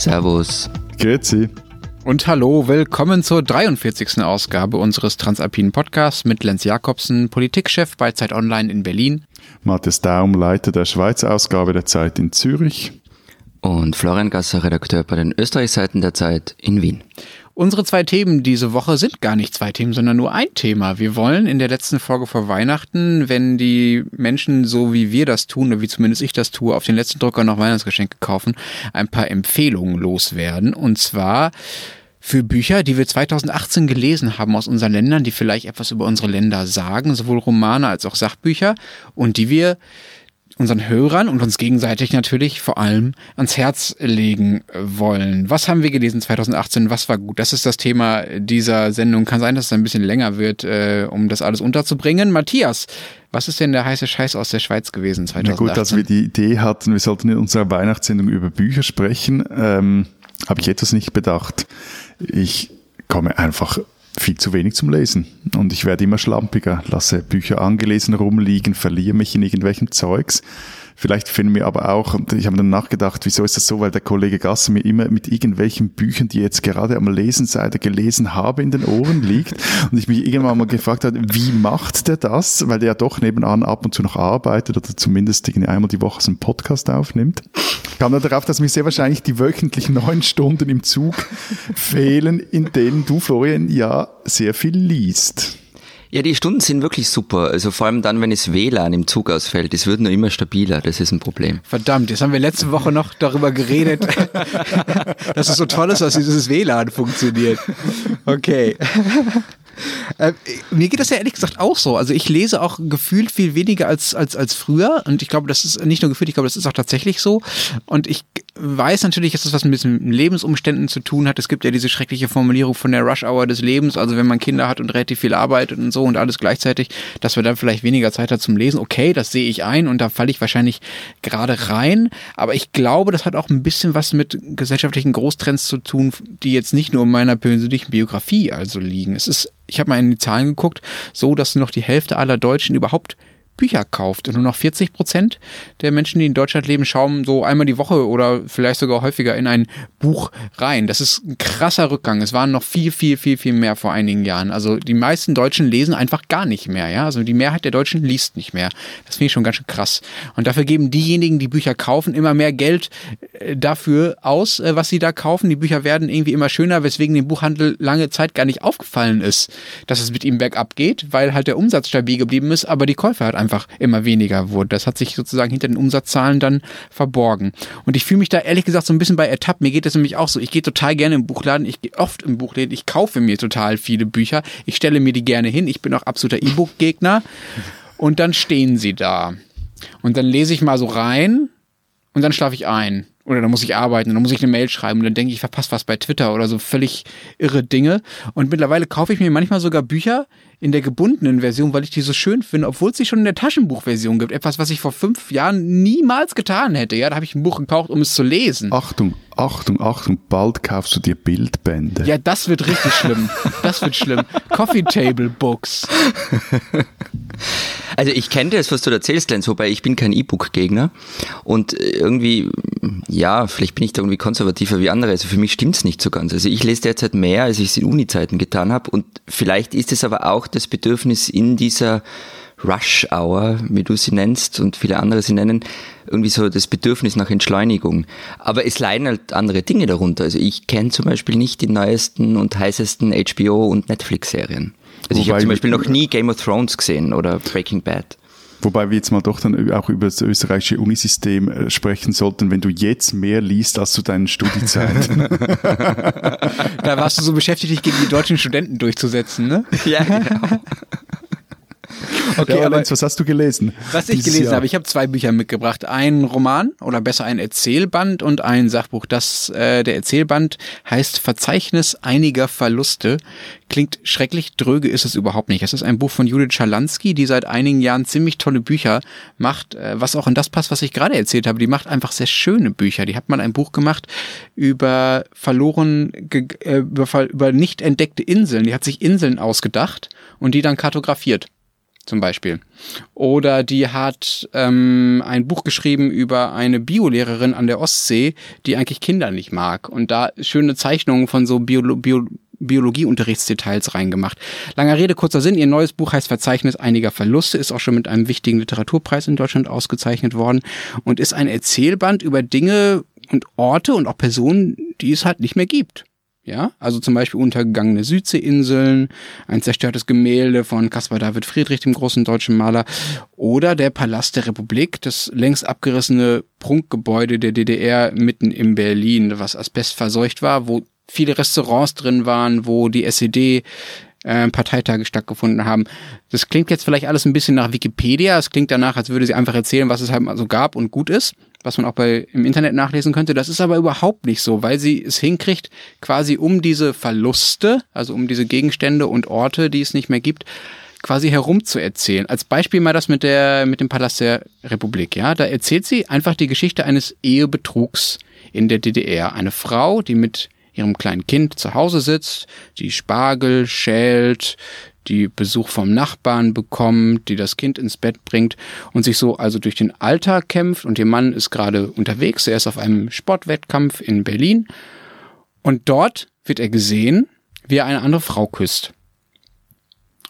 Servus. Grüezi. Und hallo, willkommen zur 43. Ausgabe unseres Transalpinen Podcasts mit Lenz Jakobsen, Politikchef bei Zeit Online in Berlin. Matthias Daum, Leiter der Schweizer Ausgabe der Zeit in Zürich. Und Florian Gasser, Redakteur bei den Österreichseiten der Zeit in Wien. Unsere zwei Themen diese Woche sind gar nicht zwei Themen, sondern nur ein Thema. Wir wollen in der letzten Folge vor Weihnachten, wenn die Menschen so wie wir das tun, oder wie zumindest ich das tue, auf den letzten Drucker noch Weihnachtsgeschenke kaufen, ein paar Empfehlungen loswerden. Und zwar für Bücher, die wir 2018 gelesen haben aus unseren Ländern, die vielleicht etwas über unsere Länder sagen, sowohl Romane als auch Sachbücher, und die wir unseren Hörern und uns gegenseitig natürlich vor allem ans Herz legen wollen. Was haben wir gelesen 2018? Was war gut? Das ist das Thema dieser Sendung. Kann sein, dass es ein bisschen länger wird, äh, um das alles unterzubringen. Matthias, was ist denn der heiße Scheiß aus der Schweiz gewesen 2018? Na gut, als wir die Idee hatten, wir sollten in unserer Weihnachtssendung über Bücher sprechen, ähm, habe ich etwas nicht bedacht. Ich komme einfach viel zu wenig zum Lesen. Und ich werde immer schlampiger, lasse Bücher angelesen rumliegen, verliere mich in irgendwelchem Zeugs. Vielleicht finden wir aber auch, und ich habe dann nachgedacht, wieso ist das so, weil der Kollege Gasser mir immer mit irgendwelchen Büchern, die jetzt gerade am Lesen sei, gelesen habe, in den Ohren liegt und ich mich irgendwann mal gefragt habe, wie macht der das? Weil der ja doch nebenan ab und zu noch arbeitet oder zumindest einmal die Woche so einen Podcast aufnimmt. Ich kam dann darauf, dass mir sehr wahrscheinlich die wöchentlichen neun Stunden im Zug fehlen, in denen du, Florian, ja sehr viel liest. Ja, die Stunden sind wirklich super. Also vor allem dann, wenn es WLAN im Zug ausfällt. Es wird nur immer stabiler. Das ist ein Problem. Verdammt, jetzt haben wir letzte Woche noch darüber geredet, dass es so toll ist, dass dieses WLAN funktioniert. Okay. Äh, mir geht das ja ehrlich gesagt auch so. Also ich lese auch gefühlt viel weniger als, als, als früher. Und ich glaube, das ist nicht nur gefühlt, ich glaube, das ist auch tatsächlich so. Und ich weiß natürlich, dass das was mit Lebensumständen zu tun hat. Es gibt ja diese schreckliche Formulierung von der Rush Hour des Lebens. Also wenn man Kinder hat und relativ viel arbeitet und so und alles gleichzeitig, dass man dann vielleicht weniger Zeit hat zum Lesen. Okay, das sehe ich ein und da falle ich wahrscheinlich gerade rein. Aber ich glaube, das hat auch ein bisschen was mit gesellschaftlichen Großtrends zu tun, die jetzt nicht nur in meiner persönlichen Biografie also liegen. Es ist ich habe mal in die Zahlen geguckt, so dass noch die Hälfte aller Deutschen überhaupt Bücher kauft. Und nur noch 40 Prozent der Menschen, die in Deutschland leben, schauen so einmal die Woche oder vielleicht sogar häufiger in ein Buch rein. Das ist ein krasser Rückgang. Es waren noch viel, viel, viel, viel mehr vor einigen Jahren. Also die meisten Deutschen lesen einfach gar nicht mehr. Ja? Also die Mehrheit der Deutschen liest nicht mehr. Das finde ich schon ganz schön krass. Und dafür geben diejenigen, die Bücher kaufen, immer mehr Geld äh, dafür aus, äh, was sie da kaufen. Die Bücher werden irgendwie immer schöner, weswegen dem Buchhandel lange Zeit gar nicht aufgefallen ist, dass es mit ihm bergab geht, weil halt der Umsatz stabil geblieben ist, aber die Käufer halt einfach einfach immer weniger wurde. Das hat sich sozusagen hinter den Umsatzzahlen dann verborgen. Und ich fühle mich da ehrlich gesagt so ein bisschen bei ertappt. Mir geht das nämlich auch so. Ich gehe total gerne im Buchladen. Ich gehe oft im Buchladen. Ich kaufe mir total viele Bücher. Ich stelle mir die gerne hin. Ich bin auch absoluter E-Book-Gegner. Und dann stehen sie da. Und dann lese ich mal so rein und dann schlafe ich ein. Oder dann muss ich arbeiten, dann muss ich eine Mail schreiben und dann denke ich, ich verpasse was bei Twitter oder so völlig irre Dinge. Und mittlerweile kaufe ich mir manchmal sogar Bücher, in der gebundenen Version, weil ich die so schön finde, obwohl es sie schon in der Taschenbuchversion gibt. Etwas, was ich vor fünf Jahren niemals getan hätte. Ja, da habe ich ein Buch gekauft, um es zu lesen. Achtung, Achtung, Achtung, bald kaufst du dir Bildbände. Ja, das wird richtig schlimm. Das wird schlimm. Coffee Table Books. Also ich kenne das, was du erzählst, Lenz, wobei ich bin kein E-Book-Gegner. Und irgendwie, ja, vielleicht bin ich da irgendwie konservativer wie andere. Also für mich stimmt es nicht so ganz. Also ich lese derzeit mehr, als ich es in Uni-Zeiten getan habe. Und vielleicht ist es aber auch das Bedürfnis in dieser Rush Hour, wie du sie nennst und viele andere sie nennen, irgendwie so das Bedürfnis nach Entschleunigung. Aber es leiden halt andere Dinge darunter. Also ich kenne zum Beispiel nicht die neuesten und heißesten HBO- und Netflix-Serien. Also Wobei ich habe zum Beispiel noch nie Game of Thrones gesehen oder Breaking Bad. Wobei wir jetzt mal doch dann auch über das österreichische Unisystem äh, sprechen sollten, wenn du jetzt mehr liest als zu deinen Studiezeiten. da warst du so beschäftigt, dich gegen die deutschen Studenten durchzusetzen, ne? Ja, genau. Okay, ja, aber Lenz, was hast du gelesen? Was ich gelesen Jahr? habe, ich habe zwei Bücher mitgebracht. Ein Roman oder besser ein Erzählband und ein Sachbuch. Das, äh, der Erzählband heißt Verzeichnis einiger Verluste. Klingt schrecklich, dröge ist es überhaupt nicht. Es ist ein Buch von Judith Schalansky, die seit einigen Jahren ziemlich tolle Bücher macht, äh, was auch in das passt, was ich gerade erzählt habe. Die macht einfach sehr schöne Bücher. Die hat mal ein Buch gemacht über verloren, äh, über, über nicht entdeckte Inseln. Die hat sich Inseln ausgedacht und die dann kartografiert. Zum Beispiel. Oder die hat ähm, ein Buch geschrieben über eine Biolehrerin an der Ostsee, die eigentlich Kinder nicht mag. Und da schöne Zeichnungen von so Biolo Bio Biologieunterrichtsdetails reingemacht. Langer Rede, kurzer Sinn. Ihr neues Buch heißt Verzeichnis einiger Verluste, ist auch schon mit einem wichtigen Literaturpreis in Deutschland ausgezeichnet worden und ist ein Erzählband über Dinge und Orte und auch Personen, die es halt nicht mehr gibt. Ja, also zum Beispiel untergegangene Südseeinseln, ein zerstörtes Gemälde von Caspar David Friedrich, dem großen deutschen Maler, oder der Palast der Republik, das längst abgerissene Prunkgebäude der DDR mitten in Berlin, was asbestverseucht war, wo viele Restaurants drin waren, wo die SED äh, Parteitage stattgefunden haben. Das klingt jetzt vielleicht alles ein bisschen nach Wikipedia. Es klingt danach, als würde sie einfach erzählen, was es halt mal so gab und gut ist, was man auch bei im Internet nachlesen könnte. Das ist aber überhaupt nicht so, weil sie es hinkriegt, quasi um diese Verluste, also um diese Gegenstände und Orte, die es nicht mehr gibt, quasi herumzuerzählen. Als Beispiel mal das mit der mit dem Palast der Republik. Ja, da erzählt sie einfach die Geschichte eines Ehebetrugs in der DDR. Eine Frau, die mit ihrem kleinen Kind zu Hause sitzt, die Spargel schält, die Besuch vom Nachbarn bekommt, die das Kind ins Bett bringt und sich so also durch den Alltag kämpft und ihr Mann ist gerade unterwegs, er ist auf einem Sportwettkampf in Berlin und dort wird er gesehen, wie er eine andere Frau küsst.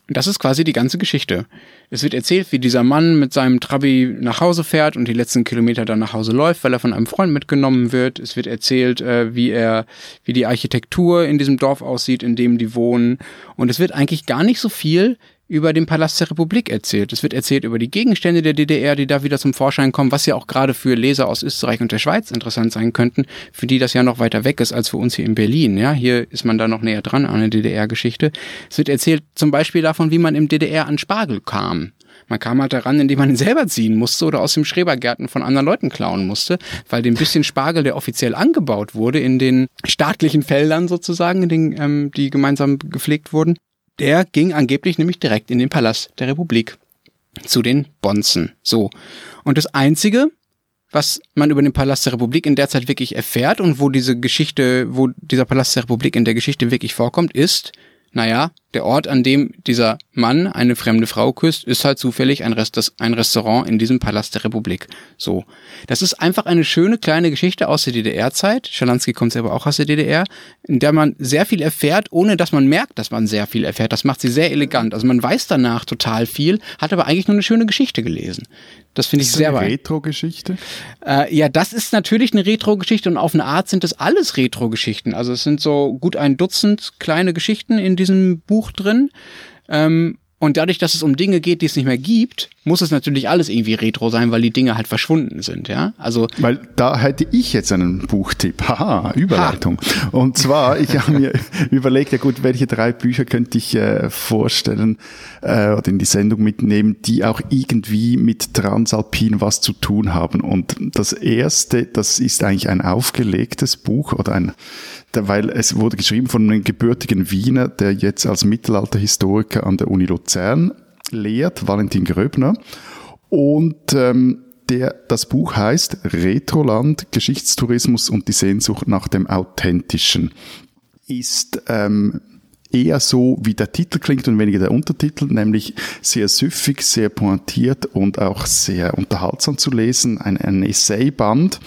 Und das ist quasi die ganze Geschichte. Es wird erzählt, wie dieser Mann mit seinem Trabi nach Hause fährt und die letzten Kilometer dann nach Hause läuft, weil er von einem Freund mitgenommen wird. Es wird erzählt, äh, wie er, wie die Architektur in diesem Dorf aussieht, in dem die wohnen. Und es wird eigentlich gar nicht so viel über den Palast der Republik erzählt. Es wird erzählt über die Gegenstände der DDR, die da wieder zum Vorschein kommen, was ja auch gerade für Leser aus Österreich und der Schweiz interessant sein könnten, für die das ja noch weiter weg ist als für uns hier in Berlin. Ja, hier ist man da noch näher dran an der DDR-Geschichte. Es wird erzählt zum Beispiel davon, wie man im DDR an Spargel kam. Man kam halt daran, indem man ihn selber ziehen musste oder aus dem Schrebergärten von anderen Leuten klauen musste, weil den bisschen Spargel, der offiziell angebaut wurde in den staatlichen Feldern sozusagen, in den, ähm, die gemeinsam gepflegt wurden, der ging angeblich nämlich direkt in den Palast der Republik zu den Bonzen. So. Und das einzige, was man über den Palast der Republik in der Zeit wirklich erfährt und wo diese Geschichte, wo dieser Palast der Republik in der Geschichte wirklich vorkommt, ist, naja, der Ort, an dem dieser Mann eine fremde Frau küsst, ist halt zufällig ein, Rest, ein Restaurant in diesem Palast der Republik. So. Das ist einfach eine schöne kleine Geschichte aus der DDR-Zeit. Schalansky kommt selber auch aus der DDR, in der man sehr viel erfährt, ohne dass man merkt, dass man sehr viel erfährt. Das macht sie sehr elegant. Also man weiß danach total viel, hat aber eigentlich nur eine schöne Geschichte gelesen. Das finde ich sehr weit. Retro-Geschichte? Äh, ja, das ist natürlich eine Retro-Geschichte und auf eine Art sind das alles Retro-Geschichten. Also es sind so gut ein Dutzend kleine Geschichten in diesem Buch drin. Ähm, und dadurch, dass es um Dinge geht, die es nicht mehr gibt, muss es natürlich alles irgendwie retro sein, weil die Dinge halt verschwunden sind, ja. Also weil da hätte ich jetzt einen Buchtipp. Haha, Überleitung. Ha. Und zwar, ich habe mir überlegt, ja gut, welche drei Bücher könnte ich äh, vorstellen äh, oder in die Sendung mitnehmen, die auch irgendwie mit Transalpin was zu tun haben. Und das erste, das ist eigentlich ein aufgelegtes Buch oder ein weil es wurde geschrieben von einem gebürtigen Wiener, der jetzt als Mittelalterhistoriker an der Uni Luzern lehrt, Valentin Gröbner. Und ähm, der, das Buch heißt Retroland, Geschichtstourismus und die Sehnsucht nach dem Authentischen. Ist ähm, eher so, wie der Titel klingt und weniger der Untertitel, nämlich sehr süffig, sehr pointiert und auch sehr unterhaltsam zu lesen. Ein, ein Essayband,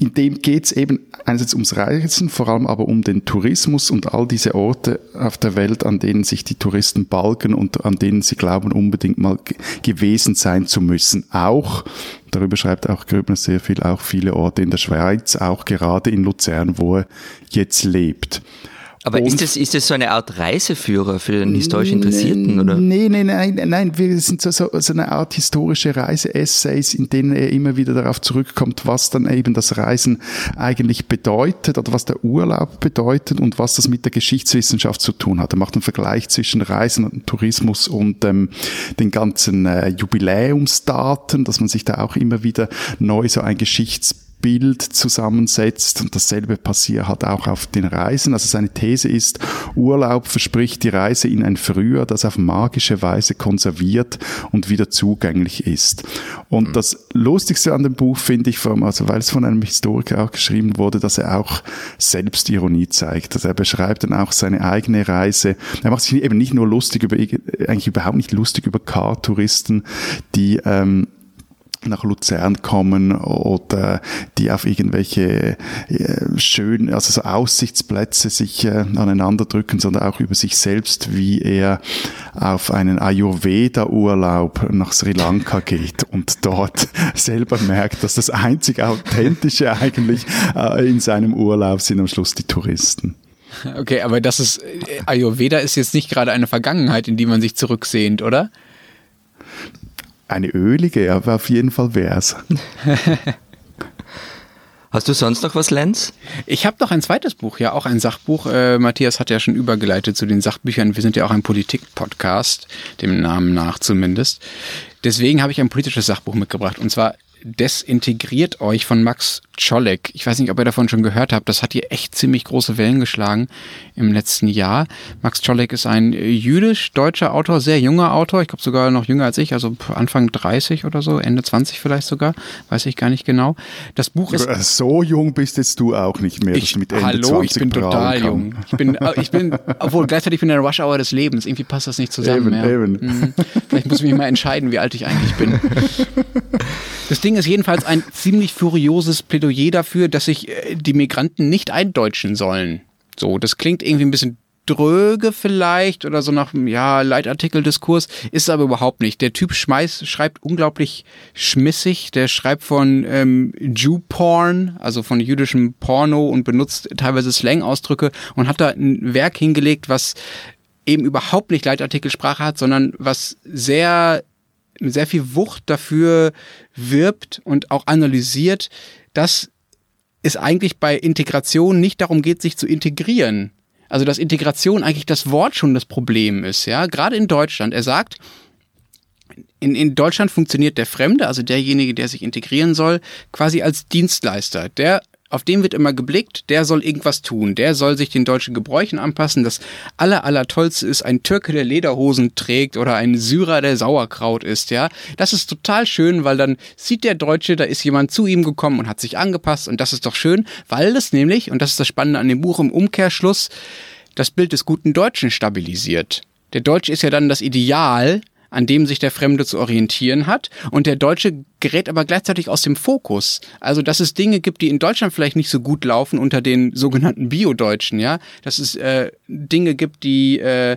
in dem geht es eben einerseits ums Reisen, vor allem aber um den Tourismus und all diese Orte auf der Welt, an denen sich die Touristen balgen und an denen sie glauben, unbedingt mal gewesen sein zu müssen. Auch, darüber schreibt auch Gröbner sehr viel, auch viele Orte in der Schweiz, auch gerade in Luzern, wo er jetzt lebt. Aber ist das, ist das so eine Art Reiseführer für den historisch Interessierten, oder? Nee, nee, nein, nein, wir sind so, so, so eine Art historische Reise-Essays, in denen er immer wieder darauf zurückkommt, was dann eben das Reisen eigentlich bedeutet oder was der Urlaub bedeutet und was das mit der Geschichtswissenschaft zu tun hat. Er macht einen Vergleich zwischen Reisen und Tourismus und ähm, den ganzen äh, Jubiläumsdaten, dass man sich da auch immer wieder neu so ein Geschichts Bild zusammensetzt und dasselbe passiert halt auch auf den Reisen. Also seine These ist, Urlaub verspricht die Reise in ein Früher, das auf magische Weise konserviert und wieder zugänglich ist. Und mhm. das Lustigste an dem Buch finde ich, also weil es von einem Historiker auch geschrieben wurde, dass er auch Selbstironie zeigt. Also er beschreibt dann auch seine eigene Reise. Er macht sich eben nicht nur lustig über, eigentlich überhaupt nicht lustig über Car-Touristen, die ähm, nach Luzern kommen oder die auf irgendwelche äh, schönen, also so Aussichtsplätze sich äh, aneinander drücken, sondern auch über sich selbst, wie er auf einen Ayurveda-Urlaub nach Sri Lanka geht und dort selber merkt, dass das einzig Authentische eigentlich äh, in seinem Urlaub sind am Schluss die Touristen. Okay, aber das ist, Ayurveda ist jetzt nicht gerade eine Vergangenheit, in die man sich zurücksehnt, oder? Eine ölige, aber auf jeden Fall wär's. Hast du sonst noch was, Lenz? Ich habe noch ein zweites Buch, ja, auch ein Sachbuch. Äh, Matthias hat ja schon übergeleitet zu den Sachbüchern. Wir sind ja auch ein Politik-Podcast, dem Namen nach zumindest. Deswegen habe ich ein politisches Sachbuch mitgebracht. Und zwar Desintegriert euch von Max Czolek. Ich weiß nicht, ob ihr davon schon gehört habt. Das hat hier echt ziemlich große Wellen geschlagen im letzten Jahr. Max Czolek ist ein jüdisch-deutscher Autor, sehr junger Autor. Ich glaube sogar noch jünger als ich, also Anfang 30 oder so, Ende 20 vielleicht sogar. Weiß ich gar nicht genau. Das Buch ist. So jung bist jetzt du auch nicht mehr. Ich, mit Ende hallo, 20 ich bin total jung. Ich bin, äh, ich bin, obwohl gleichzeitig bin ich in der Rush Hour des Lebens. Irgendwie passt das nicht zusammen. Eben, ja. eben. Mhm. Vielleicht muss ich mich mal entscheiden, wie alt ich eigentlich bin. Das Ding ist jedenfalls ein ziemlich furioses Plädoyer dafür, dass sich äh, die Migranten nicht eindeutschen sollen. So, das klingt irgendwie ein bisschen dröge vielleicht oder so nach ja Leitartikeldiskurs ist aber überhaupt nicht. Der Typ schmeißt, schreibt unglaublich schmissig. Der schreibt von ähm, Jew Porn, also von jüdischem Porno und benutzt teilweise Slang-Ausdrücke und hat da ein Werk hingelegt, was eben überhaupt nicht Leitartikelsprache hat, sondern was sehr sehr viel Wucht dafür wirbt und auch analysiert, dass es eigentlich bei Integration nicht darum geht, sich zu integrieren. Also dass Integration eigentlich das Wort schon das Problem ist, ja. Gerade in Deutschland. Er sagt, in, in Deutschland funktioniert der Fremde, also derjenige, der sich integrieren soll, quasi als Dienstleister. Der auf den wird immer geblickt, der soll irgendwas tun, der soll sich den deutschen Gebräuchen anpassen. Das aller, aller tollste ist ein Türke, der Lederhosen trägt oder ein Syrer, der Sauerkraut isst, ja. Das ist total schön, weil dann sieht der Deutsche, da ist jemand zu ihm gekommen und hat sich angepasst und das ist doch schön, weil das nämlich, und das ist das Spannende an dem Buch im Umkehrschluss, das Bild des guten Deutschen stabilisiert. Der Deutsche ist ja dann das Ideal, an dem sich der Fremde zu orientieren hat. Und der Deutsche gerät aber gleichzeitig aus dem Fokus. Also, dass es Dinge gibt, die in Deutschland vielleicht nicht so gut laufen unter den sogenannten Bio-Deutschen, ja. Dass es äh, Dinge gibt, die äh,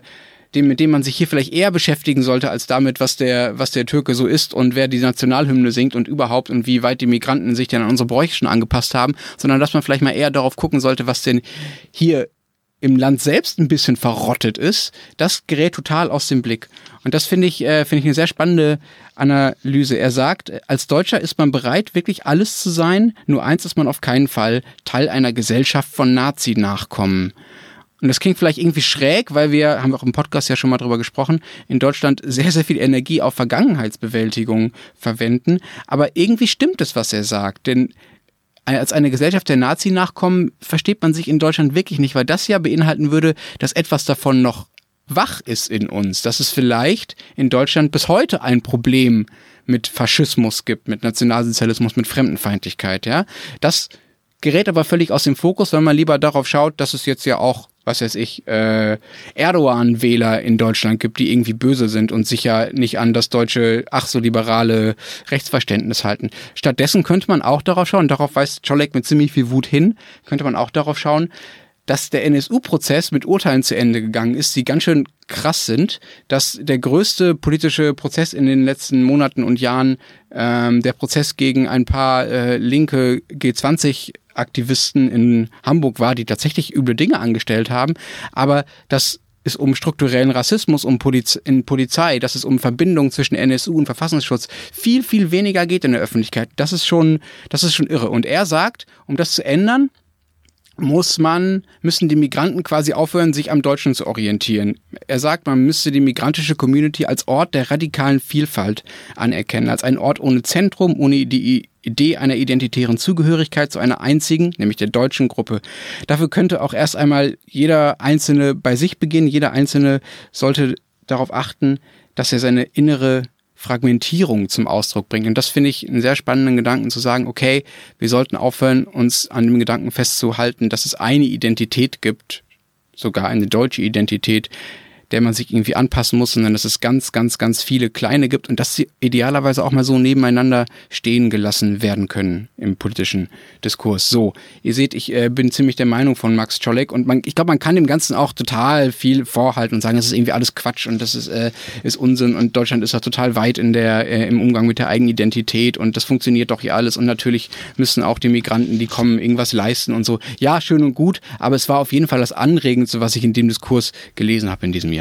dem, mit dem man sich hier vielleicht eher beschäftigen sollte, als damit, was der, was der Türke so ist und wer die Nationalhymne singt und überhaupt und wie weit die Migranten sich denn an unsere Bräuche schon angepasst haben, sondern dass man vielleicht mal eher darauf gucken sollte, was denn hier im Land selbst ein bisschen verrottet ist, das gerät total aus dem Blick. Und das finde ich, äh, finde ich eine sehr spannende Analyse. Er sagt, als Deutscher ist man bereit, wirklich alles zu sein, nur eins ist man auf keinen Fall, Teil einer Gesellschaft von Nazi-Nachkommen. Und das klingt vielleicht irgendwie schräg, weil wir, haben wir auch im Podcast ja schon mal drüber gesprochen, in Deutschland sehr, sehr viel Energie auf Vergangenheitsbewältigung verwenden. Aber irgendwie stimmt es, was er sagt. Denn als eine Gesellschaft der Nazi-Nachkommen versteht man sich in Deutschland wirklich nicht, weil das ja beinhalten würde, dass etwas davon noch wach ist in uns, dass es vielleicht in Deutschland bis heute ein Problem mit Faschismus gibt, mit Nationalsozialismus, mit Fremdenfeindlichkeit, ja. Das gerät aber völlig aus dem Fokus, wenn man lieber darauf schaut, dass es jetzt ja auch was weiß ich, äh, Erdogan-Wähler in Deutschland gibt, die irgendwie böse sind und sich ja nicht an das deutsche, ach so liberale Rechtsverständnis halten. Stattdessen könnte man auch darauf schauen, darauf weist Czolek mit ziemlich viel Wut hin, könnte man auch darauf schauen, dass der NSU-Prozess mit Urteilen zu Ende gegangen ist, die ganz schön krass sind, dass der größte politische Prozess in den letzten Monaten und Jahren ähm, der Prozess gegen ein paar äh, linke G20 Aktivisten in Hamburg war, die tatsächlich üble Dinge angestellt haben, aber dass es um strukturellen Rassismus um Poliz in Polizei, dass es um Verbindungen zwischen NSU und Verfassungsschutz viel, viel weniger geht in der Öffentlichkeit. Das ist schon, das ist schon irre. Und er sagt, um das zu ändern, muss man, müssen die Migranten quasi aufhören, sich am Deutschen zu orientieren. Er sagt, man müsste die migrantische Community als Ort der radikalen Vielfalt anerkennen, als einen Ort ohne Zentrum, ohne die Idee einer identitären Zugehörigkeit zu einer einzigen, nämlich der deutschen Gruppe. Dafür könnte auch erst einmal jeder Einzelne bei sich beginnen. Jeder Einzelne sollte darauf achten, dass er seine innere Fragmentierung zum Ausdruck bringt. Und das finde ich einen sehr spannenden Gedanken zu sagen, okay, wir sollten aufhören, uns an dem Gedanken festzuhalten, dass es eine Identität gibt, sogar eine deutsche Identität, der man sich irgendwie anpassen muss, sondern dass es ganz, ganz, ganz viele kleine gibt und dass sie idealerweise auch mal so nebeneinander stehen gelassen werden können im politischen Diskurs. So, ihr seht, ich äh, bin ziemlich der Meinung von Max Czolek und man, ich glaube, man kann dem Ganzen auch total viel vorhalten und sagen, das ist irgendwie alles Quatsch und das ist, äh, ist Unsinn und Deutschland ist ja total weit in der, äh, im Umgang mit der eigenen Identität und das funktioniert doch hier alles und natürlich müssen auch die Migranten, die kommen, irgendwas leisten und so. Ja, schön und gut, aber es war auf jeden Fall das Anregendste, was ich in dem Diskurs gelesen habe in diesem Jahr.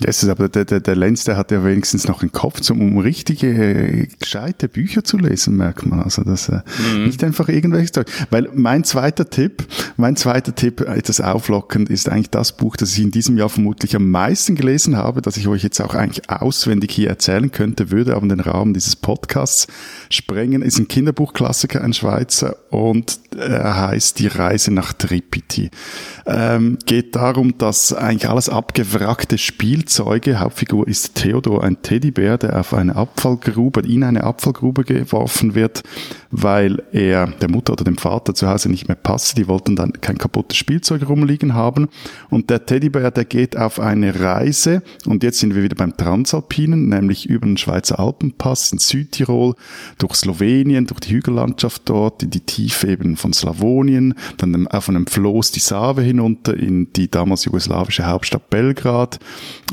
Das ist aber der, der, der Lenz, der hat ja wenigstens noch einen Kopf, zum, um richtige, gescheite Bücher zu lesen, merkt man. Also das äh, mhm. nicht einfach irgendwelches Zeug. Weil mein zweiter Tipp, mein zweiter Tipp, etwas auflockend, ist eigentlich das Buch, das ich in diesem Jahr vermutlich am meisten gelesen habe, das ich euch jetzt auch eigentlich auswendig hier erzählen könnte, würde aber den Rahmen dieses Podcasts sprengen. Ist ein Kinderbuchklassiker, ein Schweizer, und er heißt Die Reise nach Tripiti. Ähm, geht darum, dass eigentlich alles abgewrackte Spielzeuge, Hauptfigur ist Theodor, ein Teddybär, der auf eine Abfallgrube, in eine Abfallgrube geworfen wird, weil er der Mutter oder dem Vater zu Hause nicht mehr passt. Die wollten dann kein kaputtes Spielzeug rumliegen haben. Und der Teddybär, der geht auf eine Reise, und jetzt sind wir wieder beim Transalpinen, nämlich über den Schweizer Alpenpass in Südtirol, durch Slowenien, durch die Hügellandschaft dort, in die Tiefe eben von Slawonien, dann auf einem Floß die Save hinunter in die damals jugoslawische Hauptstadt Belgrad,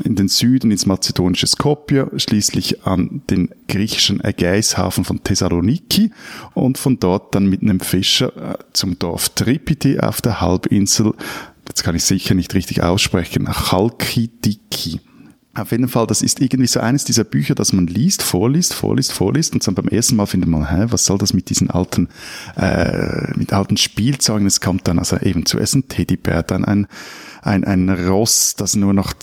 in den Süden ins mazedonische Skopje, schließlich an den griechischen Ägäishafen von Thessaloniki und von dort dann mit einem Fischer äh, zum Dorf Tripiti auf der Halbinsel, jetzt kann ich sicher nicht richtig aussprechen, Chalkidiki. Auf jeden Fall, das ist irgendwie so eines dieser Bücher, das man liest, vorliest, vorliest, vorliest und dann beim ersten Mal findet man, hä, was soll das mit diesen alten, äh, mit alten Spielzeugen? Es kommt dann also eben zuerst ein Teddybär, dann ein, ein, ein Ross, das nur noch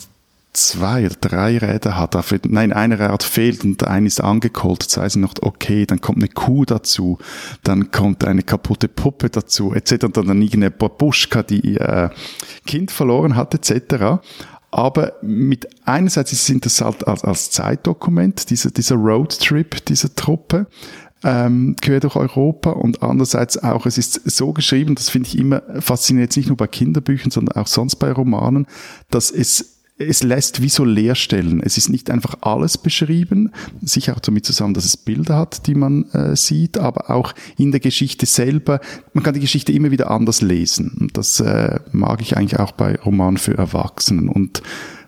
zwei oder drei Räder hat. Nein, eine Rad fehlt und ein ist angekollt, zwei sind noch okay, dann kommt eine Kuh dazu, dann kommt eine kaputte Puppe dazu, etc. Und dann irgendeine Babuschka, die ihr äh, Kind verloren hat, etc. Aber mit einerseits ist es interessant als, als Zeitdokument, dieser, dieser Roadtrip dieser Truppe ähm, quer durch Europa und andererseits auch, es ist so geschrieben, das finde ich immer faszinierend, nicht nur bei Kinderbüchern, sondern auch sonst bei Romanen, dass es es lässt wie so Leerstellen. Es ist nicht einfach alles beschrieben, sicher auch damit zusammen, dass es Bilder hat, die man äh, sieht, aber auch in der Geschichte selber. Man kann die Geschichte immer wieder anders lesen. Und das äh, mag ich eigentlich auch bei Romanen für Erwachsenen. Und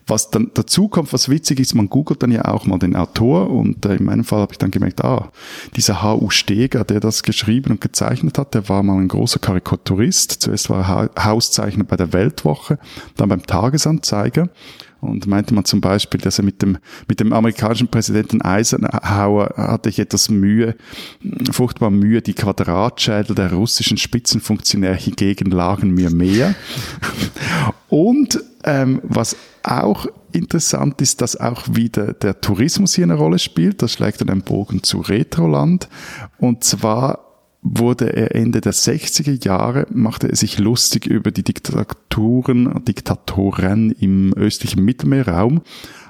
was dann dazu kommt, was witzig ist, man googelt dann ja auch mal den Autor und äh, in meinem Fall habe ich dann gemerkt, ah, dieser H.U. Steger, der das geschrieben und gezeichnet hat, der war mal ein großer Karikaturist. Zuerst war er ha Hauszeichner bei der Weltwoche, dann beim Tagesanzeiger und meinte man zum Beispiel, dass er mit dem, mit dem amerikanischen Präsidenten Eisenhower hatte ich etwas Mühe, furchtbar Mühe, die Quadratschädel der russischen Spitzenfunktionäre hingegen lagen mir mehr. Und ähm, was auch interessant ist, dass auch wieder der Tourismus hier eine Rolle spielt. Das schlägt dann einen Bogen zu Retroland. Und zwar wurde er Ende der 60er Jahre, machte er sich lustig über die Diktaturen, Diktatoren im östlichen Mittelmeerraum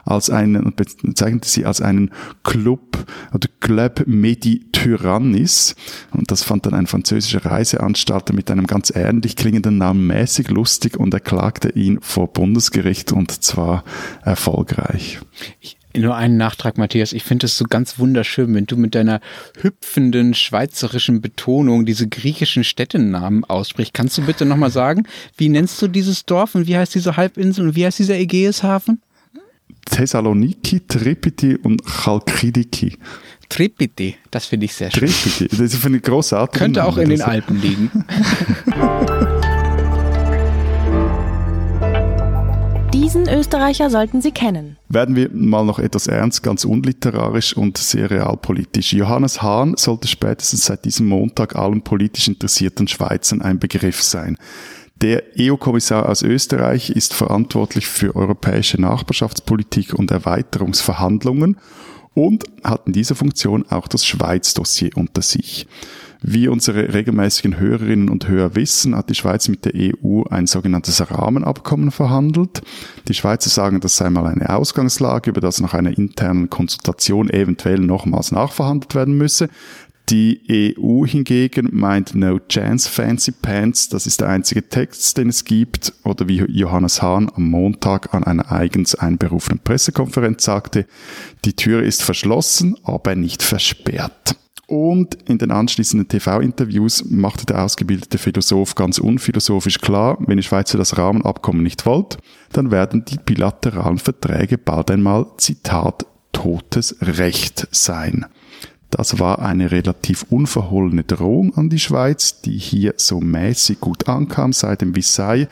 als einen, und bezeichnete sie als einen Club oder Club Mediterranis. Und das fand dann ein französischer Reiseanstalter mit einem ganz ähnlich klingenden Namen mäßig lustig und er klagte ihn vor Bundesgericht und zwar erfolgreich. Ich nur einen Nachtrag, Matthias. Ich finde es so ganz wunderschön, wenn du mit deiner hüpfenden schweizerischen Betonung diese griechischen Städtennamen aussprichst. Kannst du bitte nochmal sagen, wie nennst du dieses Dorf und wie heißt diese Halbinsel und wie heißt dieser Ägäishafen? Thessaloniki, Tripiti und Chalkidiki. Tripiti, das finde ich sehr schön. Tripiti, das finde ich großartig. Könnte auch in den Alpen liegen. Diesen Österreicher sollten Sie kennen. Werden wir mal noch etwas ernst, ganz unliterarisch und sehr realpolitisch. Johannes Hahn sollte spätestens seit diesem Montag allen politisch interessierten Schweizern ein Begriff sein. Der EU-Kommissar aus Österreich ist verantwortlich für europäische Nachbarschaftspolitik und Erweiterungsverhandlungen und hat in dieser Funktion auch das Schweiz-Dossier unter sich. Wie unsere regelmäßigen Hörerinnen und Hörer wissen, hat die Schweiz mit der EU ein sogenanntes Rahmenabkommen verhandelt. Die Schweizer sagen, das sei mal eine Ausgangslage, über das nach einer internen Konsultation eventuell nochmals nachverhandelt werden müsse. Die EU hingegen meint No Chance Fancy Pants, das ist der einzige Text, den es gibt, oder wie Johannes Hahn am Montag an einer eigens einberufenen Pressekonferenz sagte, die Tür ist verschlossen, aber nicht versperrt. Und in den anschließenden TV-Interviews machte der ausgebildete Philosoph ganz unphilosophisch klar, wenn die Schweizer das Rahmenabkommen nicht wollt, dann werden die bilateralen Verträge bald einmal, Zitat, totes Recht sein. Das war eine relativ unverhohlene Drohung an die Schweiz, die hier so mäßig gut ankam seit dem Visay.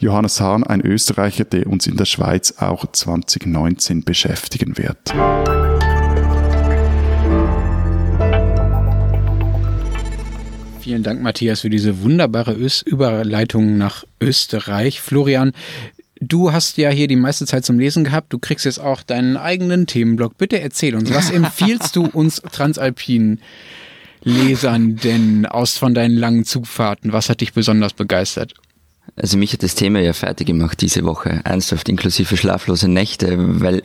Johannes Hahn, ein Österreicher, der uns in der Schweiz auch 2019 beschäftigen wird. Vielen Dank, Matthias, für diese wunderbare Ös Überleitung nach Österreich. Florian, du hast ja hier die meiste Zeit zum Lesen gehabt. Du kriegst jetzt auch deinen eigenen Themenblock. Bitte erzähl uns, was empfiehlst du uns transalpinen Lesern denn aus von deinen langen Zugfahrten? Was hat dich besonders begeistert? Also mich hat das Thema ja fertig gemacht diese Woche, ernsthaft inklusive schlaflose Nächte, weil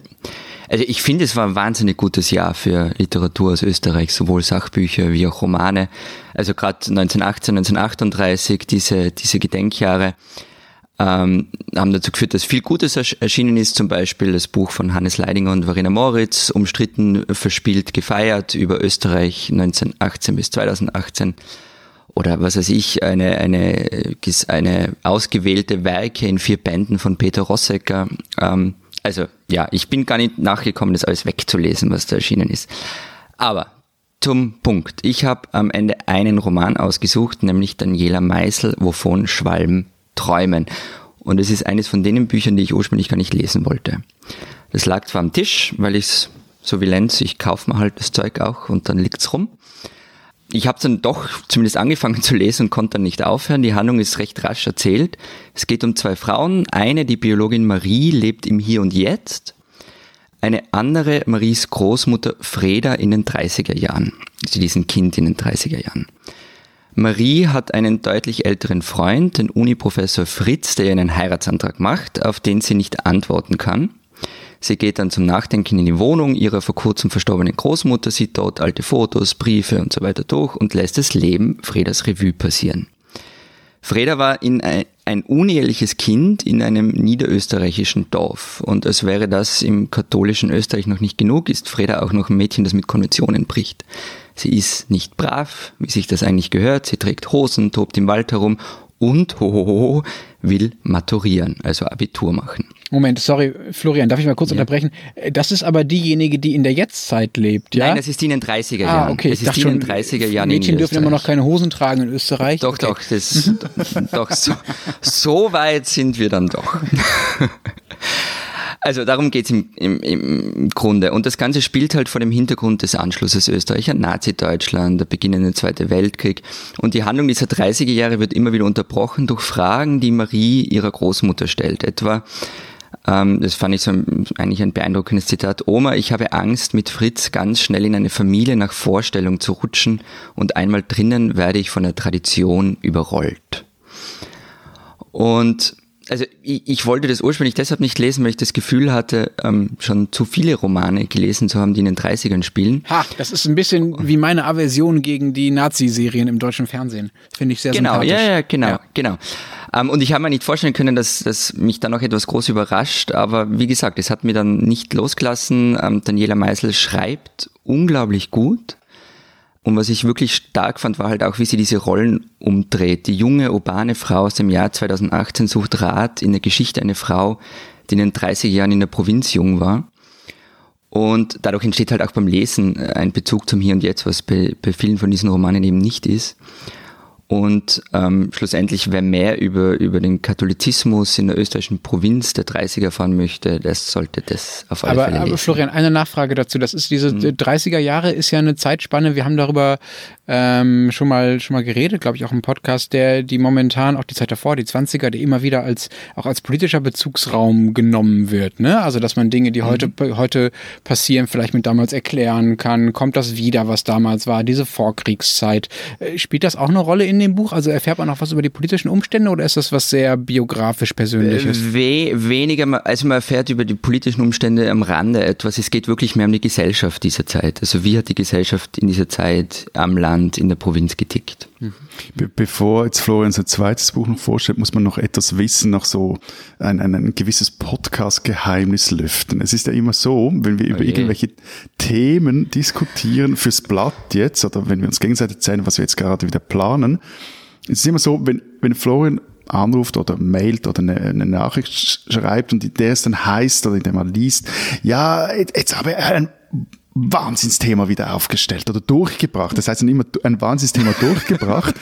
also ich finde, es war ein wahnsinnig gutes Jahr für Literatur aus Österreich, sowohl Sachbücher wie auch Romane. Also gerade 1918, 1938, diese, diese Gedenkjahre ähm, haben dazu geführt, dass viel Gutes erschienen ist, zum Beispiel das Buch von Hannes Leidinger und Verena Moritz, umstritten, verspielt, gefeiert über Österreich 1918 bis 2018 oder was weiß ich, eine, eine, eine ausgewählte Werke in vier Bänden von Peter Rossecker. Ähm, also ja, ich bin gar nicht nachgekommen, das alles wegzulesen, was da erschienen ist. Aber zum Punkt. Ich habe am Ende einen Roman ausgesucht, nämlich Daniela Meisel, wovon Schwalben träumen. Und es ist eines von denen Büchern, die ich ursprünglich gar nicht lesen wollte. Das lag zwar am Tisch, weil ich es, so wie Lenz, ich kaufe mir halt das Zeug auch und dann liegt's rum ich habe dann doch zumindest angefangen zu lesen und konnte dann nicht aufhören. Die Handlung ist recht rasch erzählt. Es geht um zwei Frauen. Eine, die Biologin Marie, lebt im Hier und Jetzt. Eine andere, Maries Großmutter Freda in den 30er Jahren. Sie ist ein Kind in den 30er Jahren. Marie hat einen deutlich älteren Freund, den Uniprofessor Fritz, der ihr einen Heiratsantrag macht, auf den sie nicht antworten kann. Sie geht dann zum Nachdenken in die Wohnung ihrer vor kurzem verstorbenen Großmutter, sieht dort alte Fotos, Briefe und so weiter durch und lässt das Leben Fredas Revue passieren. Freda war in ein, ein uneheliches Kind in einem niederösterreichischen Dorf. Und als wäre das im katholischen Österreich noch nicht genug, ist Freda auch noch ein Mädchen, das mit Konventionen bricht. Sie ist nicht brav, wie sich das eigentlich gehört. Sie trägt Hosen, tobt im Wald herum und, hohoho, will maturieren, also Abitur machen. Moment, sorry, Florian, darf ich mal kurz ja. unterbrechen? Das ist aber diejenige, die in der Jetztzeit lebt, ja? Nein, das ist die in den 30er ah, Jahren. Ah, okay. Das ist die in den 30er Jahren Mädchen dürfen immer noch keine Hosen tragen in Österreich. Doch, okay. doch, das, doch, so, so weit sind wir dann doch. Also darum geht's im, im, im Grunde. Und das Ganze spielt halt vor dem Hintergrund des Anschlusses Österreich an Nazi-Deutschland, der beginnende Zweite Weltkrieg. Und die Handlung dieser 30er Jahre wird immer wieder unterbrochen durch Fragen, die Marie ihrer Großmutter stellt. Etwa, das fand ich so ein, eigentlich ein beeindruckendes Zitat, Oma, ich habe Angst, mit Fritz ganz schnell in eine Familie nach Vorstellung zu rutschen und einmal drinnen werde ich von der Tradition überrollt. Und also ich, ich, wollte das ursprünglich deshalb nicht lesen, weil ich das Gefühl hatte, ähm, schon zu viele Romane gelesen zu haben, die in den 30ern spielen. Ha, das ist ein bisschen wie meine Aversion gegen die Nazi-Serien im deutschen Fernsehen. Finde ich sehr genau, sympathisch. Ja, ja, genau, ja. genau. Ähm, und ich habe mir nicht vorstellen können, dass, dass mich da noch etwas groß überrascht, aber wie gesagt, es hat mir dann nicht losgelassen. Ähm, Daniela Meisel schreibt unglaublich gut. Und was ich wirklich stark fand, war halt auch, wie sie diese Rollen umdreht. Die junge, urbane Frau aus dem Jahr 2018 sucht Rat in der Geschichte einer Frau, die in den 30 Jahren in der Provinz jung war. Und dadurch entsteht halt auch beim Lesen ein Bezug zum Hier und Jetzt, was bei, bei vielen von diesen Romanen eben nicht ist. Und ähm, schlussendlich, wer mehr über, über den Katholizismus in der österreichischen Provinz der 30er erfahren möchte, das sollte das auf alle aber, Fälle lesen. Aber Florian, eine Nachfrage dazu. Das ist diese mhm. 30er Jahre ist ja eine Zeitspanne. Wir haben darüber ähm, schon mal schon mal geredet, glaube ich, auch im Podcast, der die momentan auch die Zeit davor, die 20er, die immer wieder als auch als politischer Bezugsraum genommen wird. Ne? Also dass man Dinge, die mhm. heute heute passieren, vielleicht mit damals erklären kann. Kommt das wieder, was damals war? Diese Vorkriegszeit äh, spielt das auch eine Rolle in dem Buch? Also erfährt man auch was über die politischen Umstände oder ist das was sehr biografisch Persönliches? Äh, we weniger, also man erfährt über die politischen Umstände am Rande etwas. Es geht wirklich mehr um die Gesellschaft dieser Zeit. Also wie hat die Gesellschaft in dieser Zeit am Land, in der Provinz getickt? Be bevor jetzt Florian sein zweites Buch noch vorstellt, muss man noch etwas wissen, noch so ein, ein, ein gewisses Podcast-Geheimnis lüften. Es ist ja immer so, wenn wir oh über irgendwelche Themen diskutieren fürs Blatt jetzt, oder wenn wir uns gegenseitig zeigen, was wir jetzt gerade wieder planen, es ist immer so, wenn, wenn Florian anruft oder mailt oder eine, eine Nachricht schreibt und der es dann heißt oder in der man liest, ja, jetzt habe ich ein Wahnsinnsthema wieder aufgestellt oder durchgebracht. Das heißt, dann immer ein Wahnsinnsthema durchgebracht.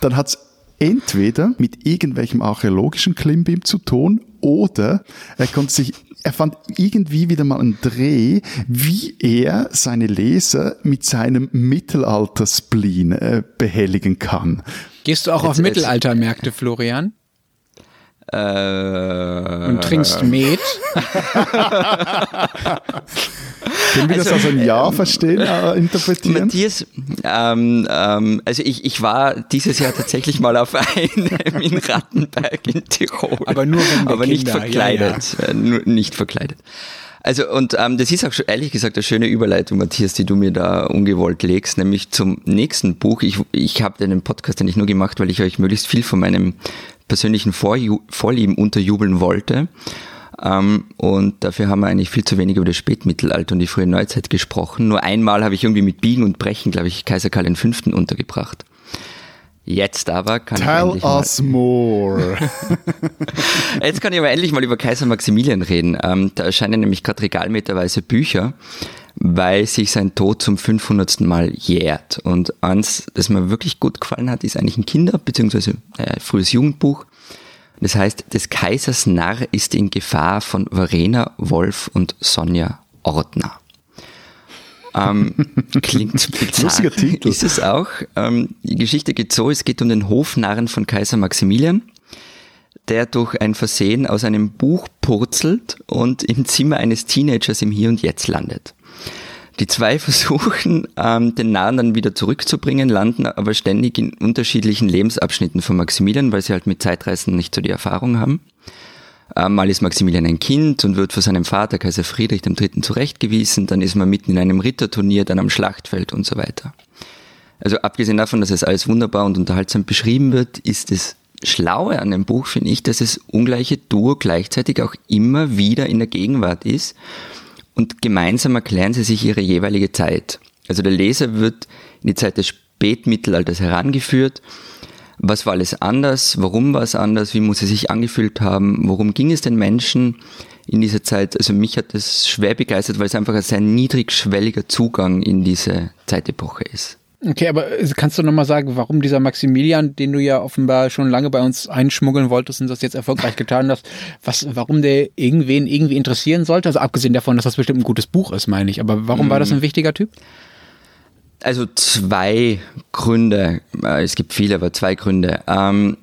Dann hat's entweder mit irgendwelchem archäologischen Klimbim zu tun oder er konnte sich er fand irgendwie wieder mal einen Dreh, wie er seine Leser mit seinem Mittelalter-Spleen äh, behelligen kann. Gehst du auch jetzt, auf Mittelaltermärkte, Florian? Äh, und trinkst Met. Können wir also, das als ein Ja ähm, verstehen, äh, interpretieren? Matthias, ähm, ähm, also ich, ich war dieses Jahr tatsächlich mal auf einem in Rattenberg in Tirol. Aber nur wenn Aber nicht verkleidet. Ja, ja. Äh, nur nicht verkleidet. Also und ähm, das ist auch ehrlich gesagt eine schöne Überleitung, Matthias, die du mir da ungewollt legst, nämlich zum nächsten Buch. Ich, ich habe den Podcast ja nicht nur gemacht, weil ich euch möglichst viel von meinem persönlichen Vorju Vorlieben unterjubeln wollte. Ähm, und dafür haben wir eigentlich viel zu wenig über das Spätmittelalter und die frühe Neuzeit gesprochen. Nur einmal habe ich irgendwie mit Biegen und Brechen, glaube ich, Kaiser Karl V. untergebracht. Jetzt aber kann Tell ich us more. Jetzt kann ich aber endlich mal über Kaiser Maximilian reden. Ähm, da erscheinen nämlich gerade regalmeterweise Bücher, weil sich sein Tod zum 500. Mal jährt. Und eins, das mir wirklich gut gefallen hat, ist eigentlich ein Kinder- bzw. Äh, frühes Jugendbuch. Das heißt, des Kaisers Narr ist in Gefahr von Verena Wolf und Sonja Ordner. Ähm, klingt bizarr. Lustiger Titel. Ist es auch. Ähm, die Geschichte geht so, es geht um den Hofnarren von Kaiser Maximilian, der durch ein Versehen aus einem Buch purzelt und im Zimmer eines Teenagers im Hier und Jetzt landet. Die zwei versuchen, ähm, den Narren dann wieder zurückzubringen, landen aber ständig in unterschiedlichen Lebensabschnitten von Maximilian, weil sie halt mit Zeitreisen nicht so die Erfahrung haben. Ähm, mal ist Maximilian ein Kind und wird von seinem Vater, Kaiser Friedrich III. zurechtgewiesen, dann ist man mitten in einem Ritterturnier, dann am Schlachtfeld und so weiter. Also abgesehen davon, dass es alles wunderbar und unterhaltsam beschrieben wird, ist es Schlaue an dem Buch, finde ich, dass es ungleiche Duo gleichzeitig auch immer wieder in der Gegenwart ist und gemeinsam erklären sie sich ihre jeweilige Zeit. Also der Leser wird in die Zeit des Spätmittelalters herangeführt. Was war alles anders? Warum war es anders? Wie muss es sich angefühlt haben? Worum ging es den Menschen in dieser Zeit? Also mich hat das schwer begeistert, weil es einfach ein sehr niedrigschwelliger Zugang in diese Zeitepoche ist. Okay, aber äh, kannst du nochmal sagen, warum dieser Maximilian, den du ja offenbar schon lange bei uns einschmuggeln wolltest und das jetzt erfolgreich getan hast, was, warum der irgendwen irgendwie interessieren sollte? Also abgesehen davon, dass das bestimmt ein gutes Buch ist, meine ich. Aber warum war das ein mhm. wichtiger Typ? Also zwei Gründe. Äh, es gibt viele, aber zwei Gründe. Ähm,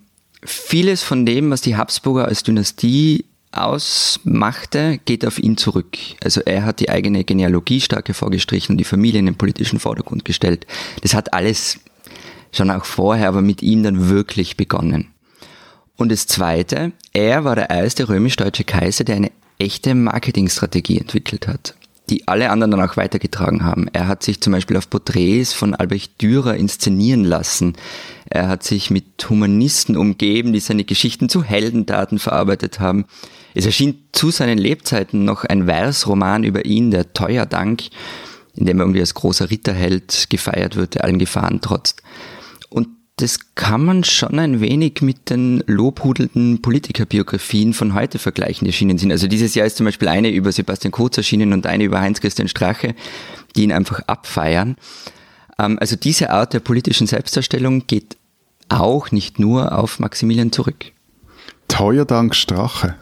vieles von dem, was die Habsburger als Dynastie ausmachte, geht auf ihn zurück. Also er hat die eigene Genealogie stark hervorgestrichen und die Familie in den politischen Vordergrund gestellt. Das hat alles schon auch vorher, aber mit ihm dann wirklich begonnen. Und das Zweite, er war der erste römisch-deutsche Kaiser, der eine echte Marketingstrategie entwickelt hat, die alle anderen dann auch weitergetragen haben. Er hat sich zum Beispiel auf Porträts von Albrecht Dürer inszenieren lassen. Er hat sich mit Humanisten umgeben, die seine Geschichten zu Heldendaten verarbeitet haben. Es erschien zu seinen Lebzeiten noch ein Versroman über ihn, der Teuer Dank, in dem er irgendwie als großer Ritterheld gefeiert wird, der allen Gefahren trotzt. Das kann man schon ein wenig mit den lobhudelnden Politikerbiografien von heute vergleichen, die erschienen sind. Also dieses Jahr ist zum Beispiel eine über Sebastian Kurz erschienen und eine über Heinz-Christian Strache, die ihn einfach abfeiern. Ähm, also diese Art der politischen Selbstdarstellung geht auch nicht nur auf Maximilian zurück. Teuer dank Strache.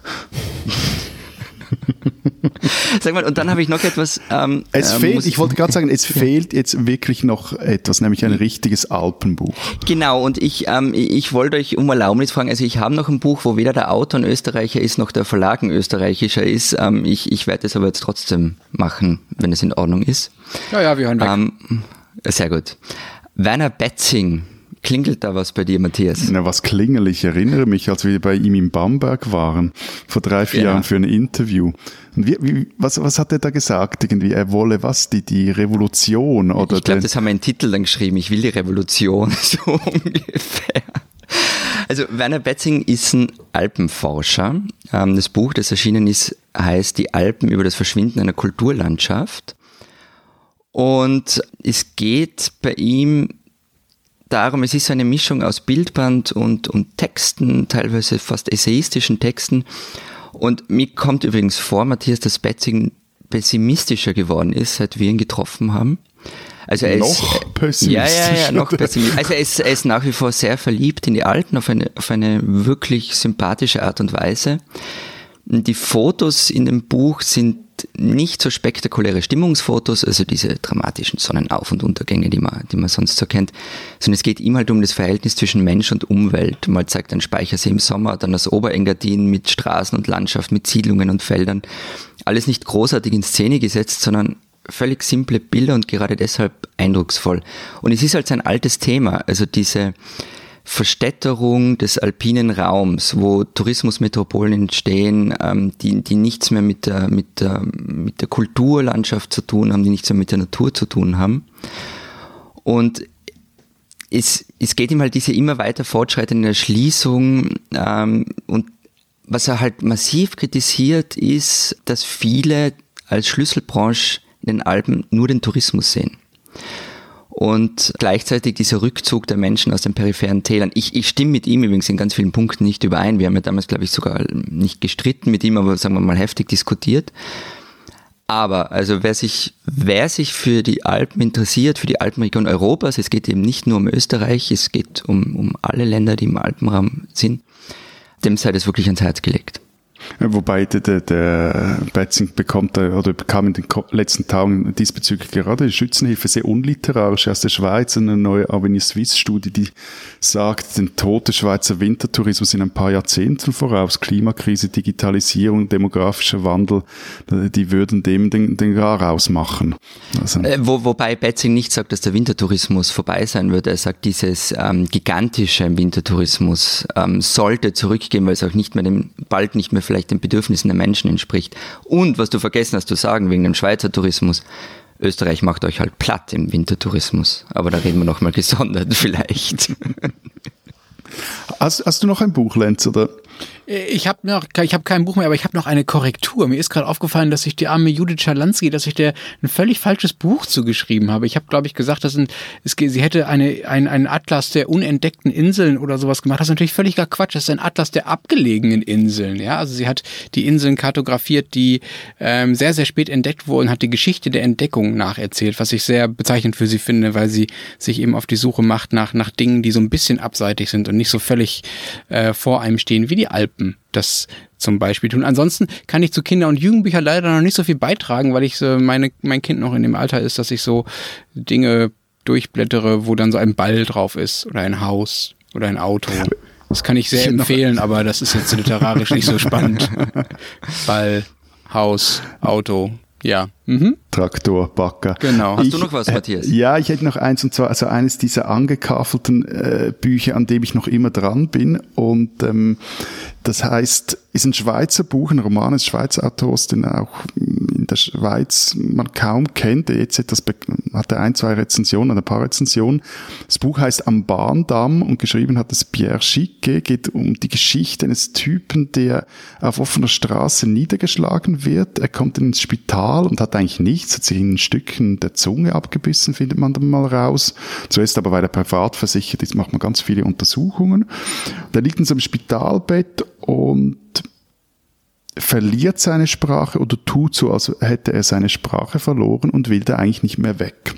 Sag mal, und dann habe ich noch etwas. Ähm, es ähm, fehlt, ich wollte gerade sagen, es fehlt jetzt wirklich noch etwas, nämlich ein richtiges Alpenbuch. Genau, und ich, ähm, ich wollte euch um Erlaubnis fragen, also ich habe noch ein Buch, wo weder der Autor ein Österreicher ist, noch der Verlag ein österreichischer ist. Ähm, ich ich werde es aber jetzt trotzdem machen, wenn es in Ordnung ist. Ja, ja, wir hören weg. Ähm, sehr gut. Werner Betzing Klingelt da was bei dir, Matthias? Na, was klingelt? Ich erinnere mich, als wir bei ihm in Bamberg waren, vor drei, vier ja. Jahren für ein Interview. Und wie, wie, was, was hat er da gesagt? Irgendwie, er wolle was? Die, die Revolution? Oder ich glaube, das haben wir in Titel dann geschrieben. Ich will die Revolution, so ungefähr. Also Werner Betzing ist ein Alpenforscher. Ähm, das Buch, das erschienen ist, heißt Die Alpen über das Verschwinden einer Kulturlandschaft. Und es geht bei ihm darum, es ist eine Mischung aus Bildband und, und Texten, teilweise fast essayistischen Texten. Und mir kommt übrigens vor, Matthias, dass Betzing pessimistischer geworden ist, seit wir ihn getroffen haben. Also er noch ist, pessimistischer. Ja, ja, ja, noch pessimistischer. Also er ist, er ist nach wie vor sehr verliebt in die Alten auf eine, auf eine wirklich sympathische Art und Weise. Die Fotos in dem Buch sind nicht so spektakuläre Stimmungsfotos, also diese dramatischen Sonnenauf- und Untergänge, die man, die man sonst so kennt, sondern es geht ihm halt um das Verhältnis zwischen Mensch und Umwelt. Mal zeigt ein Speichersee im Sommer, dann das Oberengadin mit Straßen und Landschaft, mit Siedlungen und Feldern. Alles nicht großartig in Szene gesetzt, sondern völlig simple Bilder und gerade deshalb eindrucksvoll. Und es ist halt sein altes Thema, also diese, Verstädterung des alpinen Raums, wo Tourismusmetropolen entstehen, ähm, die, die nichts mehr mit der, mit, der, mit der Kulturlandschaft zu tun haben, die nichts mehr mit der Natur zu tun haben. Und es, es geht ihm halt diese immer weiter fortschreitende Erschließung ähm, und was er halt massiv kritisiert, ist, dass viele als Schlüsselbranche in den Alpen nur den Tourismus sehen und gleichzeitig dieser Rückzug der Menschen aus den peripheren Tälern. Ich, ich stimme mit ihm übrigens in ganz vielen Punkten nicht überein. Wir haben ja damals, glaube ich, sogar nicht gestritten mit ihm, aber sagen wir mal heftig diskutiert. Aber, also wer sich, wer sich für die Alpen interessiert, für die Alpenregion Europas, es geht eben nicht nur um Österreich, es geht um, um alle Länder, die im Alpenraum sind, dem sei das wirklich ans Herz gelegt. Wobei der, der, der Betzing bekommt oder bekam in den letzten Tagen diesbezüglich gerade die Schützenhilfe sehr unliterarisch aus der Schweiz eine neue Avenir Suisse Studie, die sagt, den Tod des Schweizer Wintertourismus in ein paar Jahrzehnten voraus, Klimakrise, Digitalisierung, demografischer Wandel, die würden dem den, den Gar rausmachen. Also. Äh, wo, wobei Betzing nicht sagt, dass der Wintertourismus vorbei sein wird. Er sagt, dieses ähm, gigantische Wintertourismus ähm, sollte zurückgehen, weil es auch nicht mehr dem, bald nicht mehr vielleicht den Bedürfnissen der Menschen entspricht. Und was du vergessen hast zu sagen wegen dem Schweizer Tourismus, Österreich macht euch halt platt im Wintertourismus. Aber da reden wir nochmal gesondert vielleicht. Hast, hast du noch ein Buch, Lenz, oder? Äh, ich habe noch, ich habe kein Buch mehr, aber ich habe noch eine Korrektur. Mir ist gerade aufgefallen, dass ich die arme Judith Schalansky, dass ich der ein völlig falsches Buch zugeschrieben habe. Ich habe, glaube ich, gesagt, dass ein, es, sie hätte eine, ein, einen Atlas der unentdeckten Inseln oder sowas gemacht. Das ist natürlich völliger Quatsch. Das ist ein Atlas der abgelegenen Inseln. Ja, also sie hat die Inseln kartografiert, die ähm, sehr, sehr spät entdeckt wurden, hat die Geschichte der Entdeckung nacherzählt, was ich sehr bezeichnend für sie finde, weil sie sich eben auf die Suche macht nach, nach Dingen, die so ein bisschen abseitig sind und nicht so völlig äh, vor einem stehen wie die Alpen das zum Beispiel tun. Ansonsten kann ich zu Kinder- und Jugendbüchern leider noch nicht so viel beitragen, weil ich meine, mein Kind noch in dem Alter ist, dass ich so Dinge durchblättere, wo dann so ein Ball drauf ist oder ein Haus oder ein Auto. Das kann ich sehr empfehlen, aber das ist jetzt literarisch nicht so spannend. Ball, Haus, Auto, ja. Mhm. Traktor, Bagger. Genau. Hast ich, du noch was, Matthias? Äh, ja, ich hätte noch eins und zwar also eines dieser angekaffelten äh, Bücher, an dem ich noch immer dran bin und ähm, das heißt, ist ein Schweizer Buch, ein Roman des Schweizer Autors, den auch in der Schweiz man kaum kennt. Jetzt hat, das, hat er ein, zwei Rezensionen, ein paar Rezensionen. Das Buch heißt Am Bahndamm und geschrieben hat es Pierre Schicke, geht um die Geschichte eines Typen, der auf offener Straße niedergeschlagen wird. Er kommt ins Spital und hat eigentlich nichts, hat sich in Stücken der Zunge abgebissen, findet man dann mal raus. Zuerst aber, weil er privat versichert ist, macht man ganz viele Untersuchungen. Der liegt in so einem Spitalbett und verliert seine Sprache oder tut so, als hätte er seine Sprache verloren und will da eigentlich nicht mehr weg.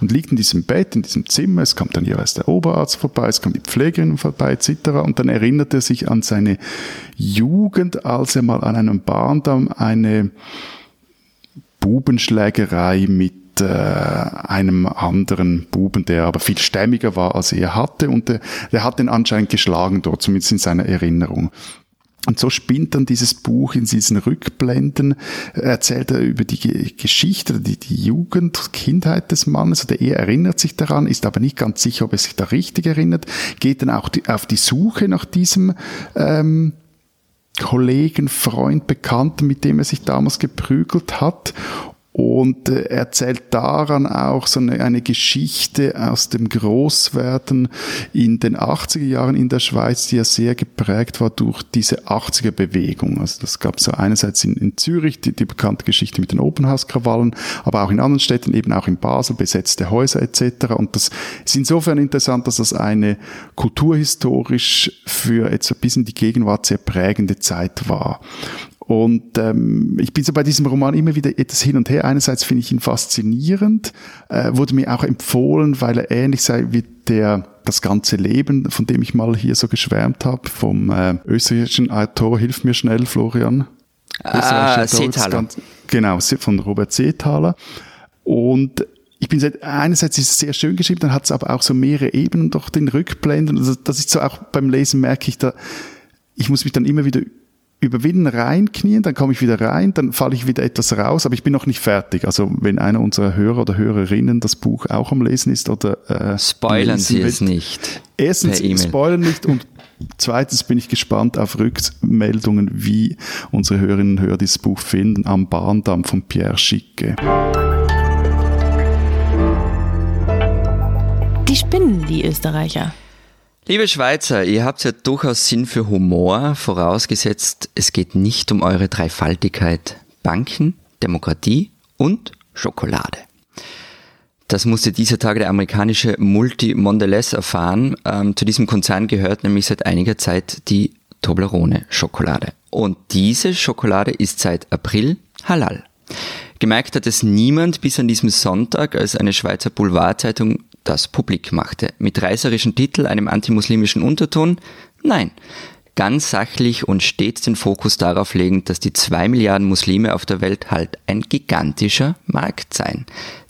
und liegt in diesem Bett, in diesem Zimmer. Es kommt dann jeweils der Oberarzt vorbei, es kommt die Pflegerin vorbei, etc. Und dann erinnert er sich an seine Jugend, als er mal an einem Bahndamm eine Bubenschlägerei mit äh, einem anderen Buben, der aber viel stämmiger war, als er hatte. Und der, der hat den anscheinend geschlagen dort, zumindest in seiner Erinnerung. Und so spinnt dann dieses Buch in diesen Rückblenden, erzählt er über die Geschichte, die, die Jugend, Kindheit des Mannes, oder er erinnert sich daran, ist aber nicht ganz sicher, ob er sich da richtig erinnert, geht dann auch die, auf die Suche nach diesem ähm, Kollegen, Freund, Bekannten, mit dem er sich damals geprügelt hat und äh, erzählt daran auch so eine, eine, Geschichte aus dem Großwerden in den 80er Jahren in der Schweiz, die ja sehr geprägt war durch diese 80er Bewegung. Also das gab so einerseits in, in Zürich die, die, bekannte Geschichte mit den Openhauskrawallen, aber auch in anderen Städten, eben auch in Basel, besetzte Häuser etc. Und das ist insofern interessant, dass das eine kulturhistorisch für etwa bis in die Gegenwart sehr prägende Zeit war. Und ähm, ich bin so bei diesem Roman immer wieder etwas hin und her. Einerseits finde ich ihn faszinierend, äh, wurde mir auch empfohlen, weil er ähnlich sei wie der das ganze Leben, von dem ich mal hier so geschwärmt habe, vom äh, österreichischen Autor, hilf mir schnell, Florian. Ah, Seethaler. Genau, von Robert Seethaler. Und ich bin seit, einerseits ist es sehr schön geschrieben, dann hat es aber auch so mehrere Ebenen durch den Rückblenden. Also das ist so auch beim Lesen merke ich da, ich muss mich dann immer wieder überwinden, reinknien, dann komme ich wieder rein, dann falle ich wieder etwas raus, aber ich bin noch nicht fertig. Also wenn einer unserer Hörer oder Hörerinnen das Buch auch am Lesen ist oder äh, spoilern Sie es nicht. Erstens e spoilern nicht und zweitens bin ich gespannt auf Rückmeldungen, wie unsere Hörerinnen und Hörer dieses Buch finden am Bahndamm von Pierre Schicke. Die spinnen die Österreicher. Liebe Schweizer, ihr habt ja durchaus Sinn für Humor, vorausgesetzt, es geht nicht um eure Dreifaltigkeit Banken, Demokratie und Schokolade. Das musste dieser Tage der amerikanische Multi Mondelez erfahren. Ähm, zu diesem Konzern gehört nämlich seit einiger Zeit die Toblerone Schokolade. Und diese Schokolade ist seit April halal. Gemerkt hat es niemand bis an diesem Sonntag, als eine Schweizer Boulevardzeitung das publik machte. Mit reißerischen Titel, einem antimuslimischen Unterton? Nein. Ganz sachlich und stets den Fokus darauf legend, dass die zwei Milliarden Muslime auf der Welt halt ein gigantischer Markt seien,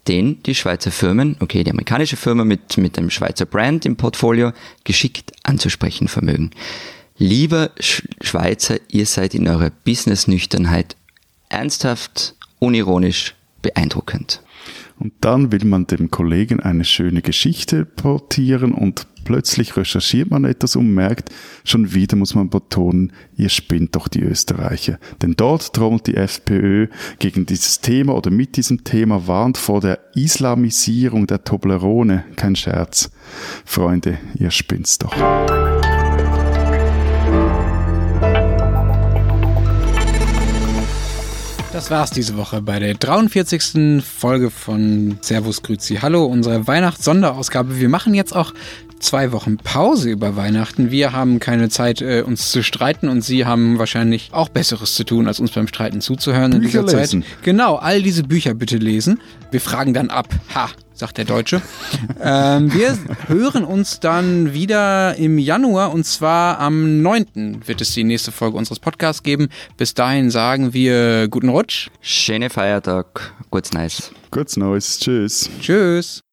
den die Schweizer Firmen, okay, die amerikanische Firma mit, mit einem Schweizer Brand im Portfolio, geschickt anzusprechen vermögen. Lieber Schweizer, ihr seid in eurer Business-Nüchternheit ernsthaft, unironisch, beeindruckend. Und dann will man dem Kollegen eine schöne Geschichte portieren und plötzlich recherchiert man etwas und merkt, schon wieder muss man betonen, ihr spinnt doch die Österreicher. Denn dort trommelt die FPÖ gegen dieses Thema oder mit diesem Thema warnt vor der Islamisierung der Toblerone. Kein Scherz. Freunde, ihr spinnt's doch. Das war's diese Woche bei der 43. Folge von Servus Grüzi Hallo, unsere Weihnachts-Sonderausgabe. Wir machen jetzt auch zwei Wochen Pause über Weihnachten. Wir haben keine Zeit, äh, uns zu streiten und Sie haben wahrscheinlich auch Besseres zu tun, als uns beim Streiten zuzuhören Bücher in dieser lesen. Zeit. Genau, all diese Bücher bitte lesen. Wir fragen dann ab. Ha, sagt der Deutsche. ähm, wir hören uns dann wieder im Januar und zwar am 9. wird es die nächste Folge unseres Podcasts geben. Bis dahin sagen wir guten Rutsch. Schöne Feiertag. Kurz nice. Kurz nice. Tschüss. Tschüss.